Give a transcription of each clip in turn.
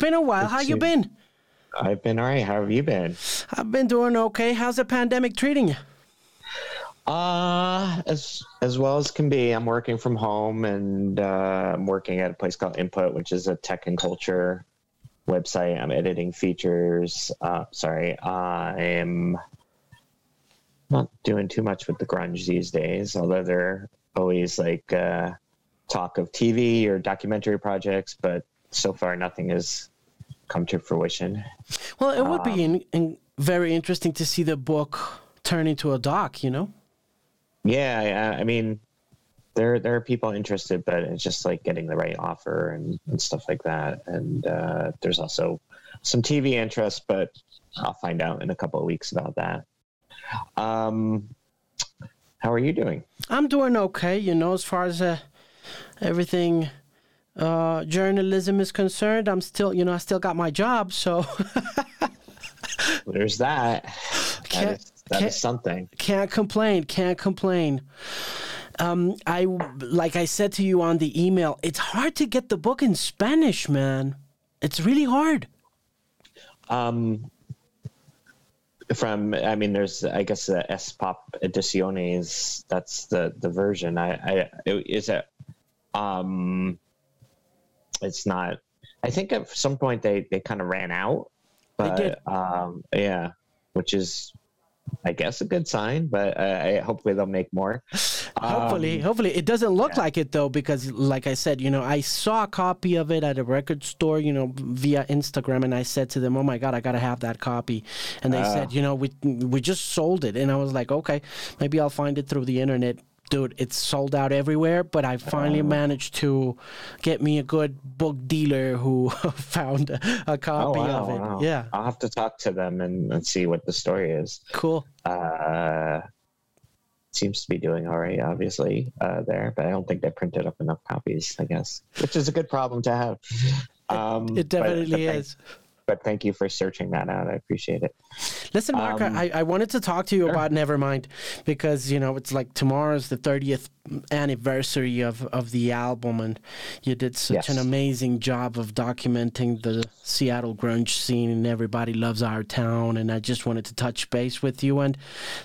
been a while. Good How you been? I've been all right. How have you been? I've been doing okay. How's the pandemic treating you? Uh, as as well as can be. I'm working from home, and uh, I'm working at a place called Input, which is a tech and culture website. I'm editing features. Uh, sorry, I am not doing too much with the grunge these days, although they're always like uh, talk of TV or documentary projects, but so far nothing has come to fruition. Well, it would be in, in very interesting to see the book turn into a doc. You know. Yeah, yeah. I mean, there there are people interested, but it's just like getting the right offer and, and stuff like that. And uh, there's also some TV interest, but I'll find out in a couple of weeks about that. Um, how are you doing? I'm doing okay. You know, as far as uh, everything uh, journalism is concerned, I'm still, you know, I still got my job. So There's that. That Can't- is, that something. can't complain. Can't complain. Um, I like I said to you on the email. It's hard to get the book in Spanish, man. It's really hard. Um, from I mean, there's I guess the Es Pop Ediciones. That's the the version. I I is it. Um, it's not. I think at some point they they kind of ran out. But, did. Um, yeah, which is. I guess a good sign, but uh, I, hopefully they'll make more. Hopefully, Um, hopefully it doesn't look like it though, because like I said, you know, I saw a copy of it at a record store, you know, via Instagram, and I said to them, "Oh my god, I gotta have that copy," and they Ah. said, "You know, we we just sold it," and I was like, "Okay, maybe I'll find it through the internet." Dude, it's sold out everywhere, but I finally Ah. managed to get me a good book dealer who found a, Oh copy wow, of it. wow! Yeah, I'll have to talk to them and, and see what the story is. cool. uh, seems to be doing all right, obviously, uh, there, but I don't think they printed up enough copies, I guess, which is a good problem to have. Um, It definitely is. But thank you for searching that out. I appreciate it. Listen, Mark, Um, I, I wanted to talk to you about Nevermind because, you know, it's like tomorrow's the 30th anniversary of, of the album, and you did such an amazing job of documenting the Seattle grunge scene, and everybody loves our town. And I just wanted to touch base with you and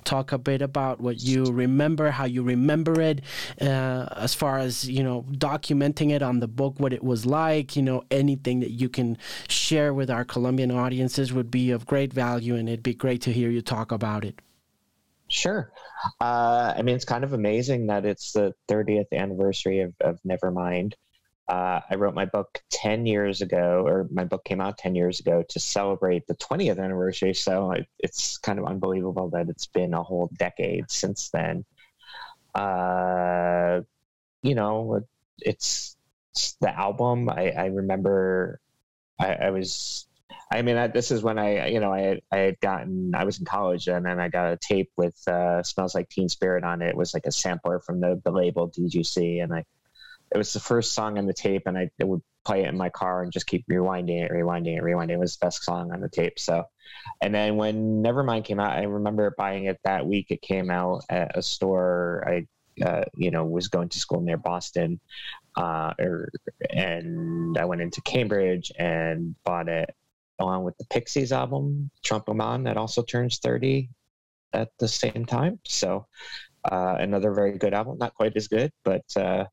talk a bit about what you remember, how you remember it, uh, as far as, you know, documenting it on the book, what it was like, you know, anything that you can share with our Colombian audiences would be of great value, and it'd be great to hear you talk about it. Sure. Uh, I mean, it's kind of amazing that it's the 30th anniversary of, of Nevermind. Uh, I wrote my book 10 years ago, or my book came out 10 years ago to celebrate the 20th anniversary. So it, it's kind of unbelievable that it's been a whole decade since then. Uh, you know, it's, it's the album. I, I remember I, I was I mean, I, this is when I, you know, I I had gotten, I was in college and then I got a tape with uh, "Smells Like Teen Spirit" on it. It was like a sampler from the, the label DGC, and I, it was the first song on the tape, and I would play it in my car and just keep rewinding it, rewinding it, rewinding. It, was the best song on the tape. So, and then when Nevermind came out, I remember buying it that week. It came out at a store. I, uh, you know, was going to school near Boston, uh, er, and I went into Cambridge and bought it along with the Pixies album, Trompe le Monde, that also turns 30 at the same time. So uh, another very good album, not quite as good, but uh,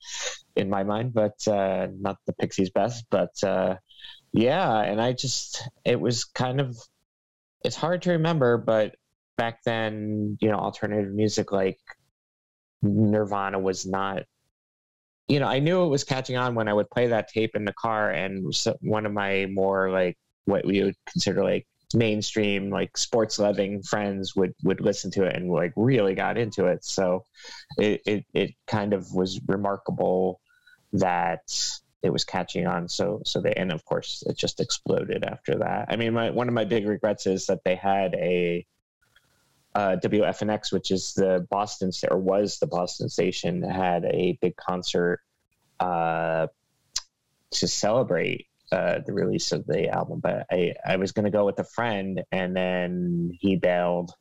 in my mind, but uh, not the Pixies' best. But uh, yeah, and I just it was kind of it's hard to remember, but back then, you know, alternative music like Nirvana was not. You know, I knew it was catching on when I would play that tape in the car, and one of my more like what we would consider like mainstream like sports loving friends would would listen to it and like really got into it. So it it, it kind of was remarkable that it was catching on so so they and of course it just exploded after that. I mean my, one of my big regrets is that they had a uh, WFNX, which is the Boston or was the Boston station, had a big concert uh, to celebrate uh, the release of the album. But I, I was going to go with a friend, and then he bailed,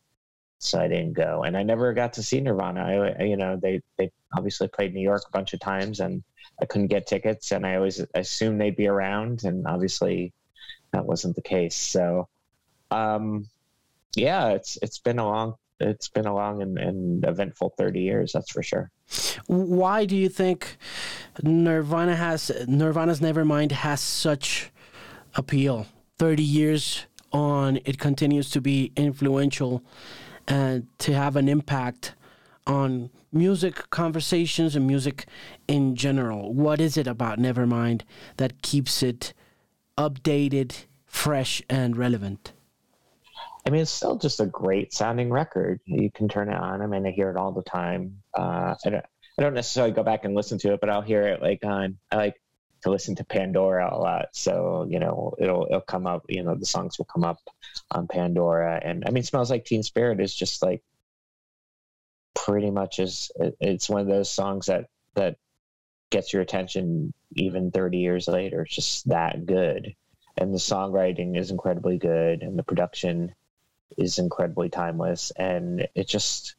so I didn't go. And I never got to see Nirvana. I, you know, they they obviously played New York a bunch of times, and I couldn't get tickets, and I always assumed they'd be around, and obviously that wasn't the case. So, um, yeah, it's it's been a long it's been a long and, and eventful 30 years that's for sure. Why do you think nirvana has nirvana's nevermind has such appeal? 30 years on it continues to be influential and to have an impact on music conversations and music in general. What is it about nevermind that keeps it updated fresh and relevant I mean, it's still just a great sounding record. You can turn it on. I mean, I hear it all the time. Uh, I don't, I don't necessarily go back and listen to it, but I'll hear it like on. I like to listen to Pandora a lot, so you know it'll it'll come up. You know, the songs will come up on Pandora, and I mean, "Smells Like Teen Spirit" is just like pretty much is. It's one of those songs that that gets your attention even 30 years later. It's just that good, and the songwriting is incredibly good, and the production is incredibly timeless, and it just.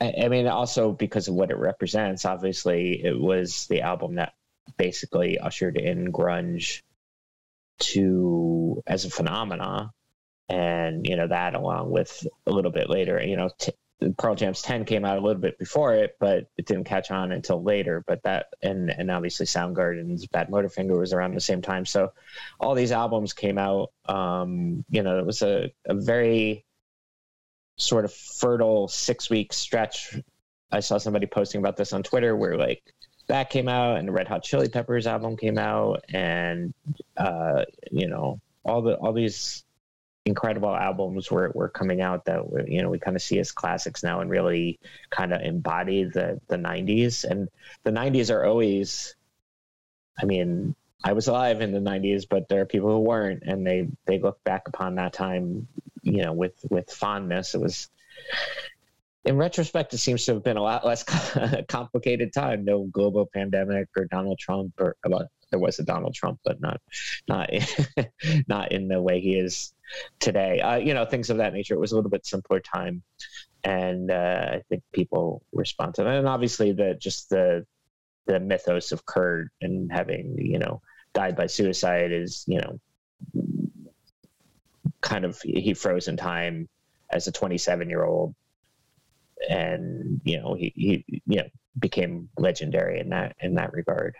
I, I mean, also because of what it represents. Obviously, it was the album that basically ushered in grunge to as a phenomena and you know that along with a little bit later you know t- Pearl Jam's 10 came out a little bit before it but it didn't catch on until later but that and and obviously Soundgarden's Badmotorfinger was around the same time. So all these albums came out um you know it was a, a very sort of fertile 6 week stretch. I saw somebody posting about this on Twitter where like that came out and the Red Hot Chili Peppers album came out and uh, you know all the all these incredible albums were, were coming out that you know we kind of see as classics now and really kind of embody the the 90s and the 90s are always I mean I was alive in the 90s but there are people who weren't and they they look back upon that time you know with with fondness it was in retrospect, it seems to have been a lot less complicated time. No global pandemic or Donald Trump, or well, there was a Donald Trump, but not not not in the way he is today. Uh, you know, things of that nature. It was a little bit simpler time, and uh, I think people that. And obviously, the just the the mythos of Kurt and having you know died by suicide is you know kind of he froze in time as a 27 year old and you know he, he you know became legendary in that in that regard.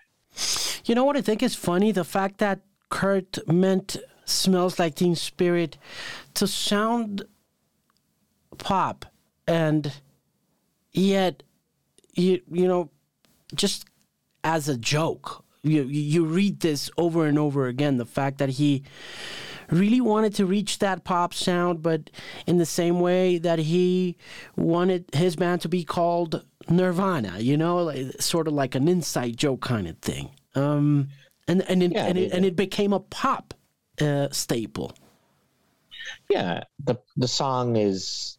You know what I think is funny? The fact that Kurt meant "Smells Like Teen Spirit" to sound pop, and yet you you know just as a joke. You you read this over and over again. The fact that he really wanted to reach that pop sound, but in the same way that he wanted his band to be called Nirvana, you know, like, sort of like an inside joke kind of thing. Um, and and it, yeah, and, it, and it became a pop uh, staple. Yeah, the the song is.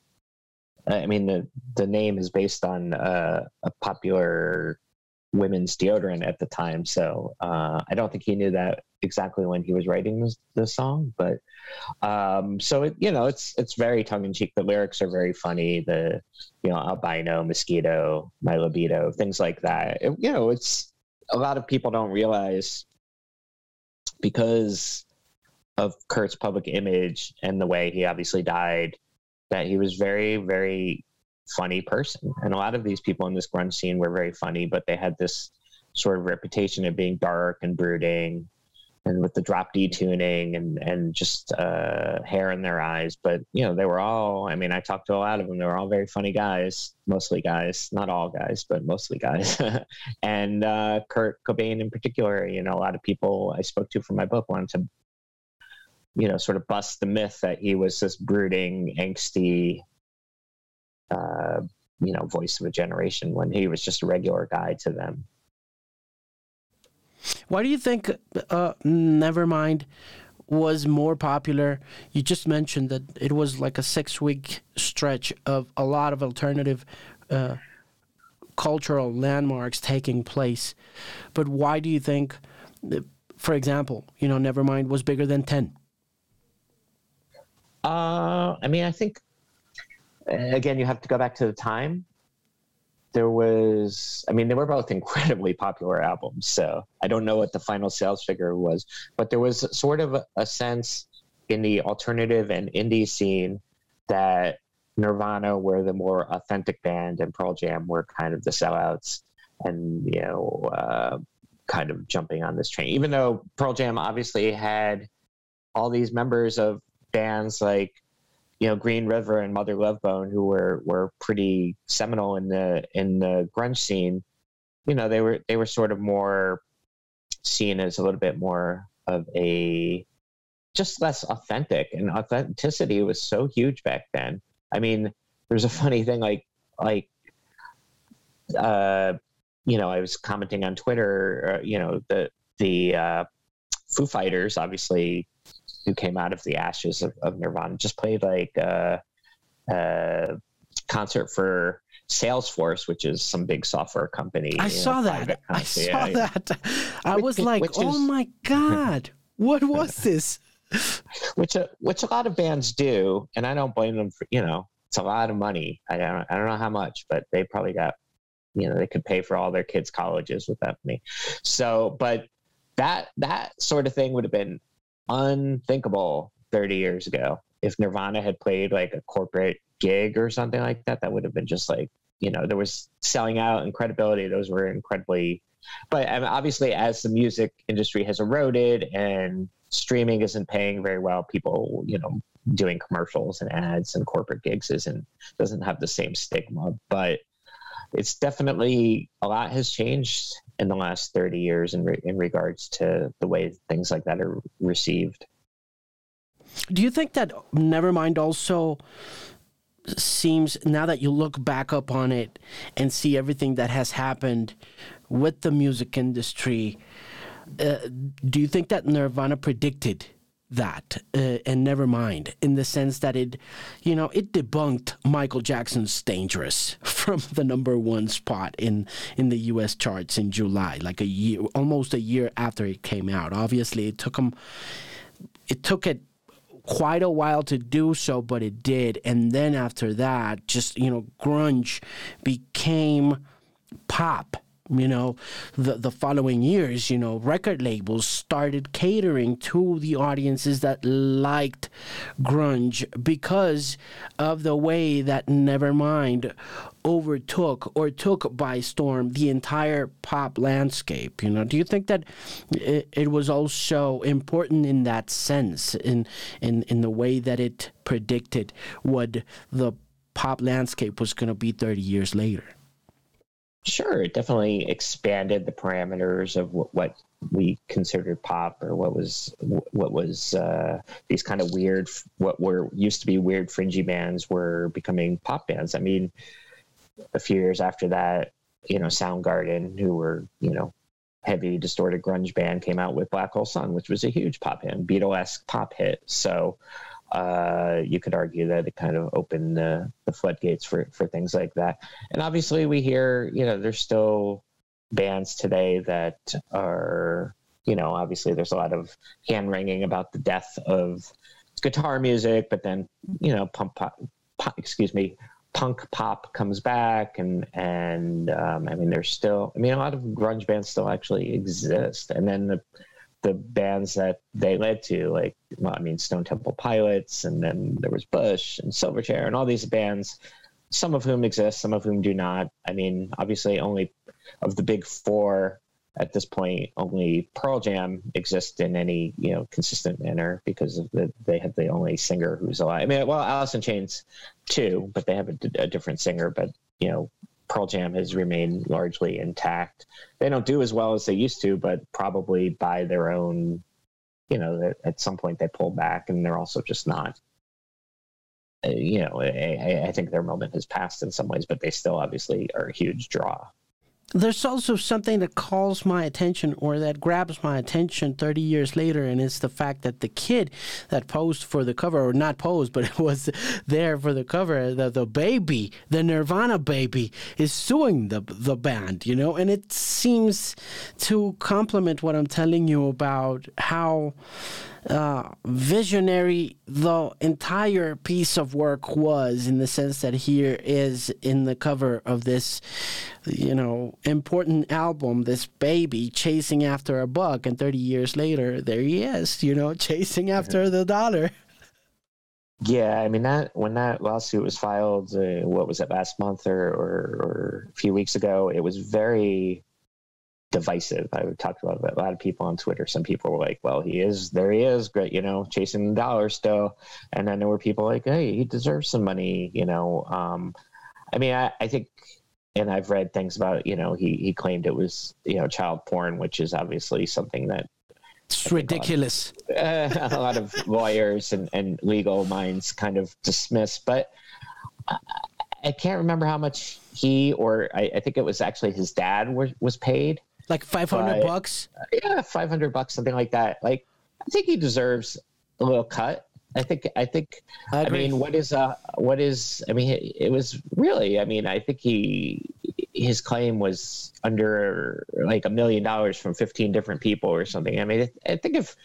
I mean the the name is based on uh, a popular women's deodorant at the time. So uh, I don't think he knew that exactly when he was writing this, this song, but um, so it, you know, it's it's very tongue in cheek. The lyrics are very funny. The you know albino, mosquito, my libido, things like that. It, you know, it's a lot of people don't realize because of Kurt's public image and the way he obviously died that he was very very funny person. And a lot of these people in this grunge scene were very funny, but they had this sort of reputation of being dark and brooding and with the drop D tuning and, and just uh, hair in their eyes. But, you know, they were all, I mean, I talked to a lot of them. They were all very funny guys, mostly guys, not all guys, but mostly guys. and uh, Kurt Cobain in particular, you know, a lot of people I spoke to for my book wanted to, you know, sort of bust the myth that he was this brooding, angsty, uh, you know, voice of a generation when he was just a regular guy to them. Why do you think uh, Nevermind was more popular? You just mentioned that it was like a six week stretch of a lot of alternative uh, cultural landmarks taking place. But why do you think, for example, you know, Nevermind was bigger than 10? Uh, I mean, I think again, you have to go back to the time. There was i mean they were both incredibly popular albums so i don't know what the final sales figure was but there was sort of a, sense in the alternative and indie scene that nirvana were the more authentic band and pearl jam were kind of the sellouts and you know uh, kind of jumping on this train. Even though pearl jam obviously had all these members of bands like you know Green River and Mother Love Bone, who were were pretty seminal in the in the grunge scene, you know they were they were sort of more seen as a little bit more of a just less authentic and authenticity was so huge back then. I mean, there's a funny thing like like uh you know I was commenting on Twitter, uh, you know the the uh, Foo Fighters obviously who came out of the ashes of, of Nirvana, just played like a, a, concert for Salesforce, which is some big software company. I saw know, that. I saw yeah, that. I which, was like, oh my god, what was this? which uh, which a lot of bands do, and I don't blame them for you know it's a lot of money. I don't I don't know how much, but they probably got you know they could pay for all their kids' colleges with that money. So, but that that sort of thing would have been unthinkable 30 years ago. If Nirvana had played like a corporate gig or something like that, that would have been just like, you know, there was selling out and credibility. Those were incredibly, but um, obviously, as the music industry has eroded and streaming isn't paying very well, people, you know, doing commercials and ads and corporate gigs isn't doesn't have the same stigma. But it's definitely a lot has changed in the last 30 years in, re- in regards to the way things like that are received. Do you think that Nevermind also seems, now that you look back up on it and see everything that has happened with the music industry, uh, do you think that Nirvana predicted that uh, and never mind in the sense that it you know it debunked Michael Jackson's Dangerous from the number 1 spot in in the US charts in July like a year almost a year after it came out. Obviously it took him it took it quite a while to do so but it did. And then after that just you know grunge became pop you know, the, the following years, you know, record labels started catering to the audiences that liked grunge because of the way that Nevermind overtook or took by storm the entire pop landscape. You know, do you think that it, it was also important in that sense, in, in, in the way that it predicted what the pop landscape was going to be 30 years later? Sure, it definitely expanded the parameters of what, what we considered pop or what was what was uh, these kind of weird what were used to be weird fringy bands were becoming pop bands. I mean, a few years after that, you know, Soundgarden, who were you know heavy distorted grunge band, came out with Black Hole Sun, which was a huge pop hit, Beatlesque pop hit. So uh, you could argue that it kind of opened the, the floodgates for, for things like that. And obviously, we hear, you know, there's still bands today that are, you know, obviously there's a lot of hand wringing about the death of guitar music, but then, you know, pump pop, pop excuse me, punk pop comes back and and um, I mean there's still I mean a lot of grunge bands still actually exist and then the the bands that they led to, like well, I mean Stone Temple Pilots, and then there was Bush and Silverchair, and all these bands, some of whom exist, some of whom do not. I mean, obviously, only of the big four at this point, only Pearl Jam exists in any you know consistent manner because of the, they have the only singer who's alive. I mean, well, Alice in Chains too, but they have a, a different singer. But you know, Pearl Jam has remained largely intact. They don't do as well as they used to, but probably by their own, you know, at some point they pull back and they're also just not. Uh, you know, I, I think their moment has passed in some ways, but they still obviously are a huge draw there's also something that calls my attention or that grabs my attention 30 years later, and it's the fact that the kid that posed for the cover, or not posed, but it was there for the cover, the, the baby, the Nirvana baby, is suing the, the band, you know, and it seems to complement what I'm telling you about how uh, visionary the entire piece of work was in the sense that here is in the cover of this you know important album this baby chasing after a buck and 30 years later there he is you know chasing after the dollar yeah i mean that when that lawsuit was filed uh, what was it last month or, or, or a few weeks ago it was very divisive. I talked about. A lot of people on Twitter. Some people were like, "Well, he is there. He is great, you know, chasing the dollar still." And then there were people like, "Hey, he deserves some money," you know. Um, I mean, I, I think, and I've read things about, you know, he he claimed it was, you know, child porn, which is obviously something that it's ridiculous. A lot, of, uh, a lot of lawyers and, and legal minds kind of dismiss, but. I, I can't remember how much he or I, I, think it was actually his dad was, was paid like 500 bucks? Yeah, 500 bucks, something like that. Like, I think he deserves a little cut. I think, I think, I, I mean, what is, uh, what is, I mean, it, was really, I mean, I think he, his claim was under like a million dollars from 15 different people or something. I mean, I think if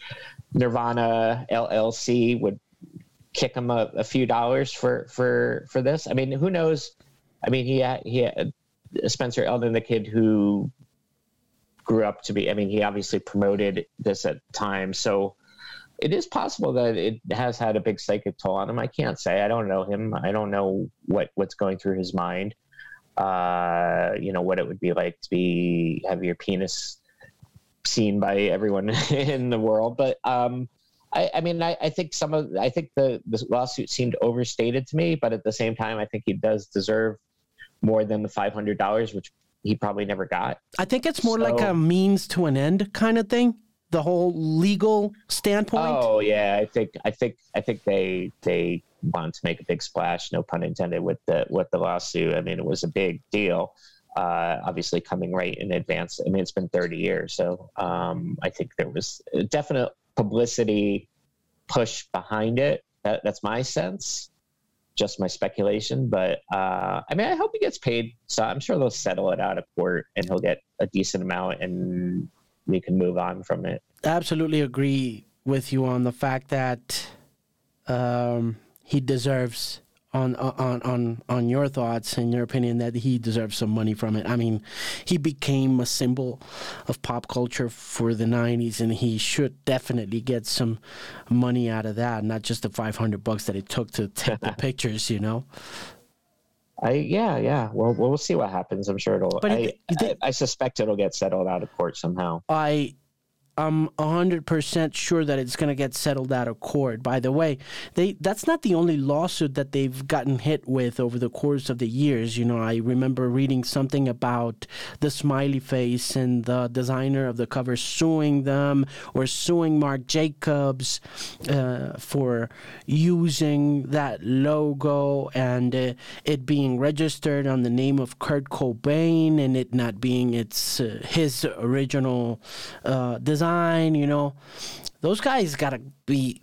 Nirvana LLC would kick him a, a few dollars for, for, for this, I mean, who knows? I mean, he had, he had Spencer Elden, the kid who grew up to be. I mean, he obviously promoted this at times, so it is possible that it has had a big psychic toll on him. I can't say. I don't know him. I don't know what what's going through his mind. Uh, you know what it would be like to be have your penis seen by everyone in the world, but um, I, I, mean, I, I, think some of I think the, the lawsuit seemed overstated to me, but at the same time, I think he does deserve more than the five hundred dollars, which he probably never got. I think it's more so, like a means to an end kind of thing. The whole legal standpoint. Oh yeah, I think I think I think they they wanted to make a big splash, no pun intended, with the with the lawsuit. I mean, it was a big deal. Uh, obviously, coming right in advance. I mean, it's been 30 years, so um, I think there was a definite publicity push behind it. That, that's my sense just my speculation, but uh, I mean, I hope he gets paid. So I'm sure they'll settle it out of court, and he'll get a decent amount, and we can move on from it. Absolutely agree with you on the fact that um, he deserves on uh, on on on your thoughts and your opinion that he deserves some money from it. I mean, he became a symbol of pop culture for the '90s, and he should definitely get some money out of that, not just the 500 bucks that it took to take the pictures. You know. I yeah yeah. Well, we'll see what happens. I'm sure it'll. But I, I, I suspect it'll get settled out of court somehow. I I'm 100% sure that it's going to get settled out of court. By the way, they that's not the only lawsuit that they've gotten hit with over the course of the years. You know, I remember reading something about the smiley face and the designer of the cover suing them or suing Marc Jacobs uh, for using that logo and uh, it being registered on the name of Kurt Cobain and it not being its uh, his original uh, design you know. Those guys got to be,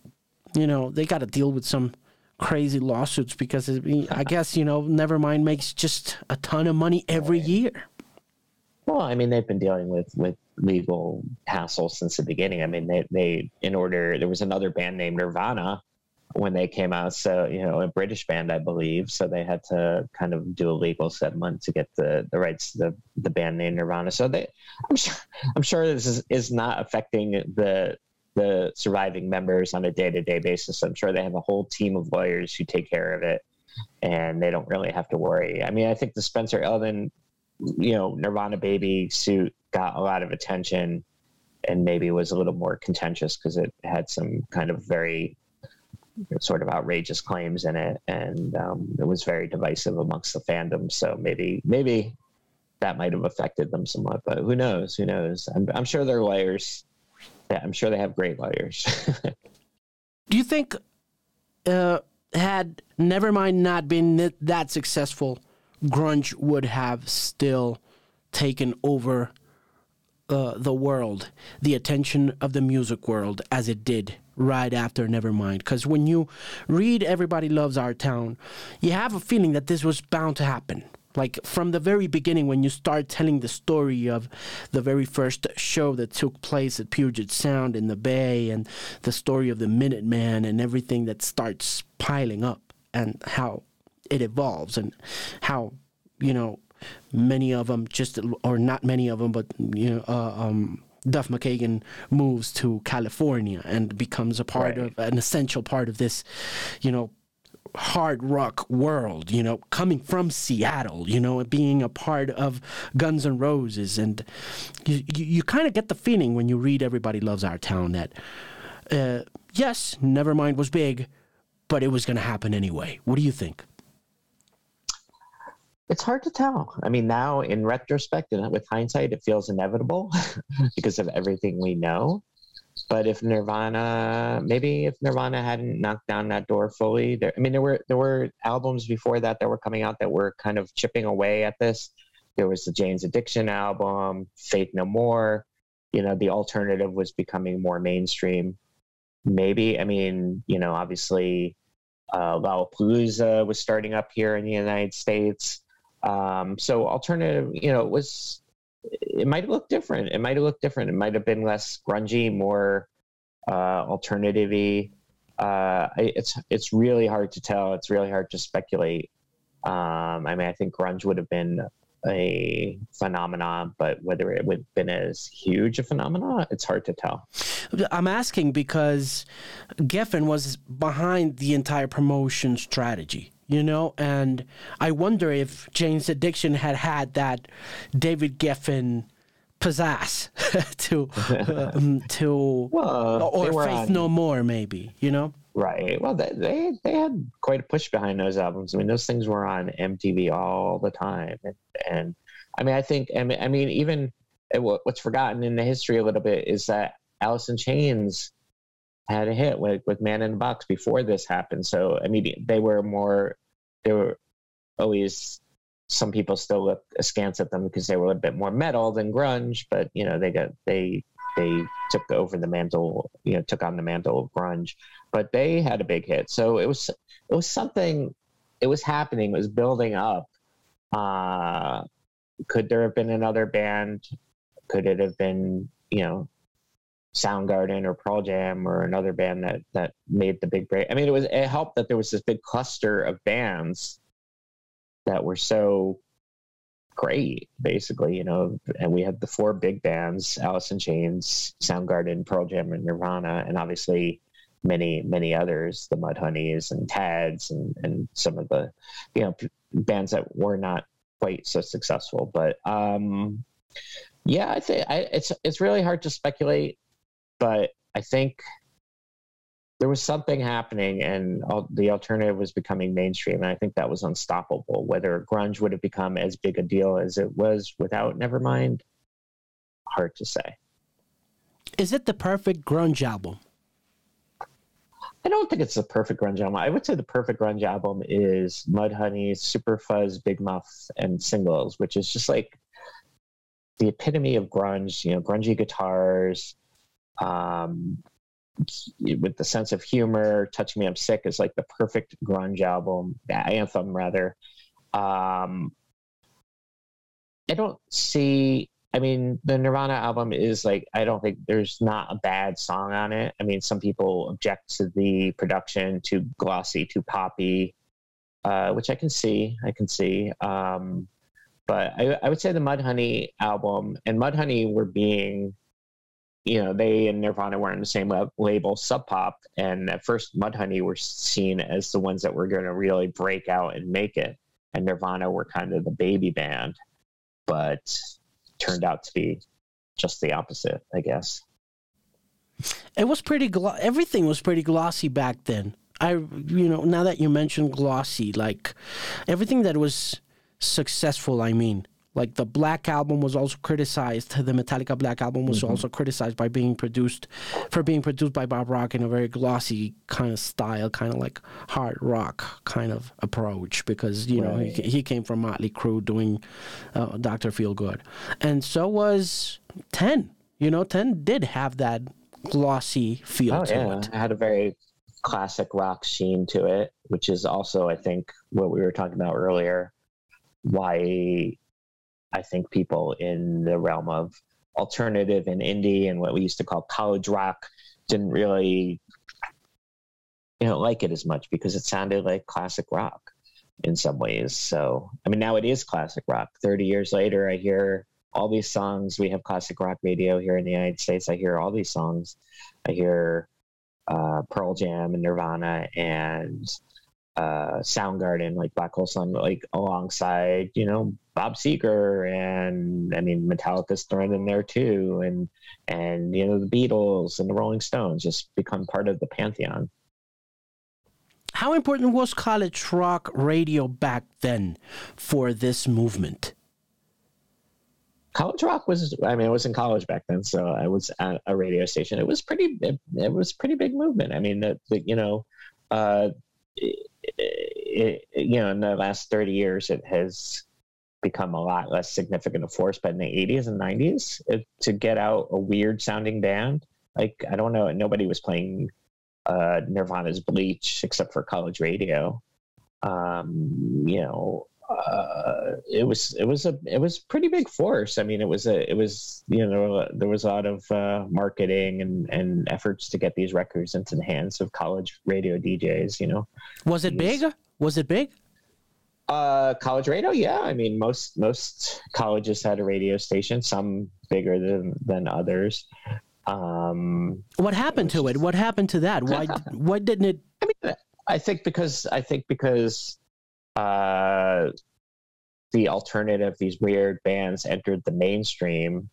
you know, they got to deal with some crazy lawsuits because I guess, you know, Nevermind makes just a ton of money every year. Well, I mean, they've been dealing with with legal hassle since the beginning. I mean, they they in order there was another band named Nirvana when they came out. So, you know, a British band, I believe. So they had to kind of do a legal settlement to get the, the rights to the, the band name Nirvana. So they, I'm sure, I'm sure this is, is not affecting the, the surviving members on a day to day basis. I'm sure they have a whole team of lawyers who take care of it and they don't really have to worry. I mean, I think the Spencer Elden, you know, Nirvana baby suit got a lot of attention and maybe was a little more contentious because it had some kind of very sort of outrageous claims in it, and um, it was very divisive amongst the fandom. So maybe maybe that might have affected them somewhat, but who knows? Who knows? I'm, I'm sure they're lawyers. Yeah, I'm sure they have great lawyers. Do you think uh, had Nevermind not been that successful, grunge would have still taken over uh, the world, the attention of the music world as it did right after Nevermind. Because when you read Everybody Loves Our Town, you have a feeling that this was bound to happen, like from the very beginning when you start telling the story of the very first show that took place at Puget Sound in the Bay and the story of the Minuteman and everything that starts piling up and how it evolves and how you know many of them just or not many of them but you know uh, um, Duff McKagan moves to California and becomes a part right. of an essential part of this you know hard rock world, you know, coming from Seattle, you know, being a part of Guns N' Roses. And you, you, you kind of get the feeling when you read Everybody Loves Our Town that, uh, yes, Nevermind was big, but it was going to happen anyway. What do you think? It's hard to tell. I mean, now in retrospect and with hindsight, it feels inevitable because of everything we know. But if Nirvana, maybe if Nirvana hadn't knocked down that door fully, there, I mean, there were there were albums before that that were coming out that were kind of chipping away at this. There was the Jane's Addiction album, Faith No More. You know, the alternative was becoming more mainstream. Maybe, I mean, you know, obviously, uh, Lollapalooza was starting up here in the United States. Um, so alternative, you know, it was it might have looked different. It might have looked different. It might have been less grungy, more uh, alternative uh, it's it's really hard to tell. It's really hard to speculate. Um, I mean, I think grunge would have been a phenomenon, but whether it would have been as huge a phenomenon, it's hard to tell. I'm asking because Geffen was behind the entire promotion strategy you know? And i wonder if jane's addiction had had that david geffen pizzazz to um, to well, or faith on, no more maybe you know? Right. Well they, they they had quite a push behind those albums. I mean those things were on mtv all the time. And, and i mean i think I mean, I mean even what's forgotten in the history a little bit is that alice in chains had a hit with, with Man in the Box before this happened. So I mean, they were more they were always some people still look askance at them because they were a bit more metal than grunge, but you know they got they they took over the mantle, you know, took on the mantle of grunge, but they had a big hit. So it was it was something, it was happening, it was building up. Uh, could there have been another band? Could it have been you know Soundgarden or Pearl Jam or another band that that made the big break. I mean, it was it helped that there was this big cluster of bands that were so great, basically, you know. And we had the four big bands: Alice in Chains, Soundgarden, Pearl Jam, and Nirvana, and obviously many many others, the Mudhoney's and Tads, and and some of the you know bands that were not quite so successful. But um, yeah, I think I, it's it's really hard to speculate but I think there was something happening and all, the alternative was becoming mainstream and i think that was unstoppable whether grunge would have become as big a deal as it was without nevermind hard to say. Is it the perfect grunge album? I don't think it's the perfect grunge album. I would say the perfect grunge album is mudhoney Superfuzz big muff and singles which is just like the epitome of grunge you know grungy guitars um, with the sense of humor. Touch Me I'm Sick is like the perfect grunge album, anthem rather. Um, I don't see. I mean, the Nirvana album is like I don't think there's not a bad song on it. I mean, some people object to the production, too glossy, too poppy, uh, which I can see. I can see. Um, but I, I would say the Mudhoney album and Mudhoney were being you know, they and Nirvana were on the same label, Sub Pop, and at first Mudhoney were seen as the ones that were going to really break out and make it, and Nirvana were kind of the baby band, but turned out to be just the opposite, I guess. It was pretty. Glo- everything was pretty glossy back then. I, you know, now that you mentioned glossy, like everything that was successful, I mean, like the Black Album was also criticized. The Metallica Black Album was mm-hmm. also criticized by being produced for being produced by Bob Rock in a very glossy kind of style, kind of like hard rock kind of approach. Because you right. know he, he came from Motley Crue doing uh, Doctor Feelgood, and so was Ten. You know, Ten did have that glossy feel oh, to yeah. it. It had a very classic rock sheen to it, which is also, I think, what we were talking about earlier why I think people in the realm of alternative and indie and what we used to call college rock didn't really you know like it as much because it sounded like classic rock in some ways. So I mean now it is classic rock. 30 years later I hear all these songs. We have classic rock radio here in the United States. I hear all these songs. I hear uh, Pearl Jam and Nirvana and uh, Soundgarden, like Black Hole Sun, like alongside, you know, Bob Seger and I mean Metallica's thrown in there too, and and you know the Beatles and the Rolling Stones just become part of the pantheon. How important was college rock radio back then for this movement? college rock was i mean i was in college back then so i was at a radio station it was pretty it, it was pretty big movement i mean the, the you know uh it, it, you know in the last 30 years it has become a lot less significant a force but in the 80s and 90s it, to get out a weird sounding band like i don't know nobody was playing uh nirvana's bleach except for college radio. Um you know uh, it was it was a it was pretty big force. I mean, it was a it was you know there was a lot of uh, marketing and and efforts to get these records into the hands of college radio DJs. You know, was it big? Was it big? Uh, college radio, yeah. I mean, most most colleges had a radio station. Some bigger than than others. Um, what happened to it? What happened to that? Why why didn't it? I mean, I think because I think because uh, the alternative, these weird bands entered the mainstream,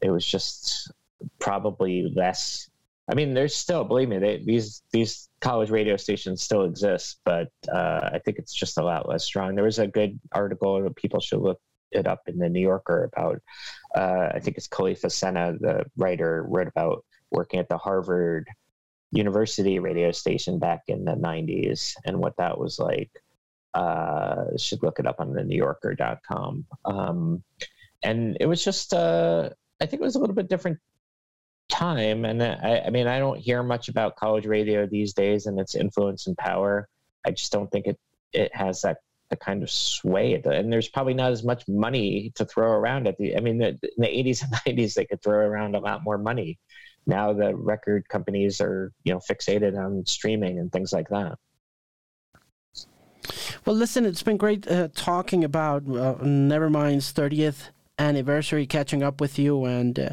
it was just probably less. I mean, there's still, believe me, they, these these college radio stations still exist, but uh, I think it's just a lot less strong. There was a good article that people should look it up in the New Yorker about. Uh, I think it's Kelefa Sanneh, the writer, wrote about working at the Harvard University radio station back in the 90s and what that was like uh, should look it up on the newyorker.com. Um, and it was just, uh, I think it was a little bit different time. And I, I mean, I don't hear much about college radio these days and its influence and power. I just don't think it, it has that the kind of sway. And there's probably not as much money to throw around at the, I mean, the, in the 80s and 90s, they could throw around a lot more money. Now the record companies are, you know, fixated on streaming and things like that. Well, listen, it's been great uh, talking about uh, Nevermind's 30th anniversary, catching up with you and uh,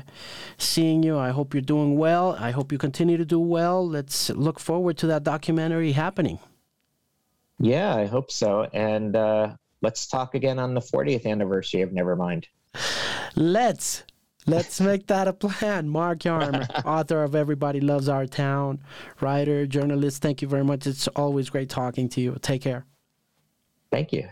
seeing you. I hope you're doing well. I hope you continue to do well. Let's look forward to that documentary happening. Yeah, I hope so. And uh, let's talk again on the 40th anniversary of Nevermind. Let's. Let's make that a plan. Mark Yarm, author of Everybody Loves Our Town, writer, journalist. Thank you very much. It's always great talking to you. Take care. Thank you.